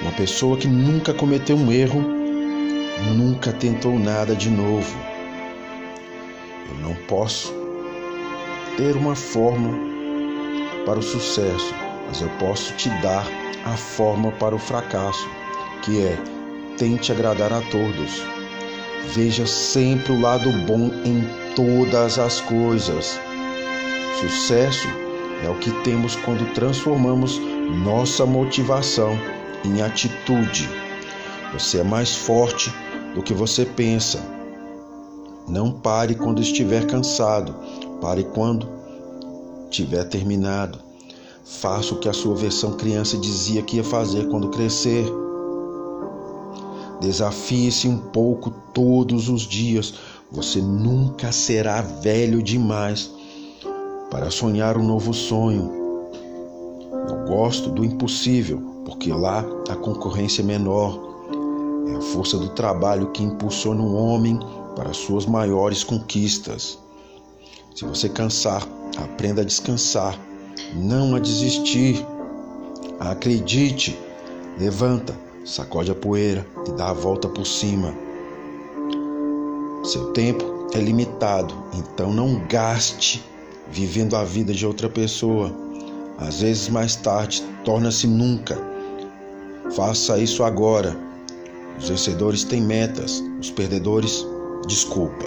Uma pessoa que nunca cometeu um erro, nunca tentou nada de novo. Eu não posso ter uma forma para o sucesso, mas eu posso te dar a forma para o fracasso, que é tente agradar a todos. Veja sempre o lado bom em todas as coisas. Sucesso é o que temos quando transformamos nossa motivação em atitude. Você é mais forte do que você pensa. Não pare quando estiver cansado, pare quando tiver terminado. Faça o que a sua versão criança dizia que ia fazer quando crescer. Desafie-se um pouco todos os dias. Você nunca será velho demais para sonhar um novo sonho. Eu gosto do impossível, porque lá a concorrência é menor. É a força do trabalho que impulsiona um homem para suas maiores conquistas. Se você cansar, aprenda a descansar, não a desistir. Acredite, levanta, sacode a poeira e dá a volta por cima. Seu tempo é limitado, então não gaste vivendo a vida de outra pessoa. Às vezes mais tarde torna-se nunca. Faça isso agora. Os vencedores têm metas, os perdedores, desculpa.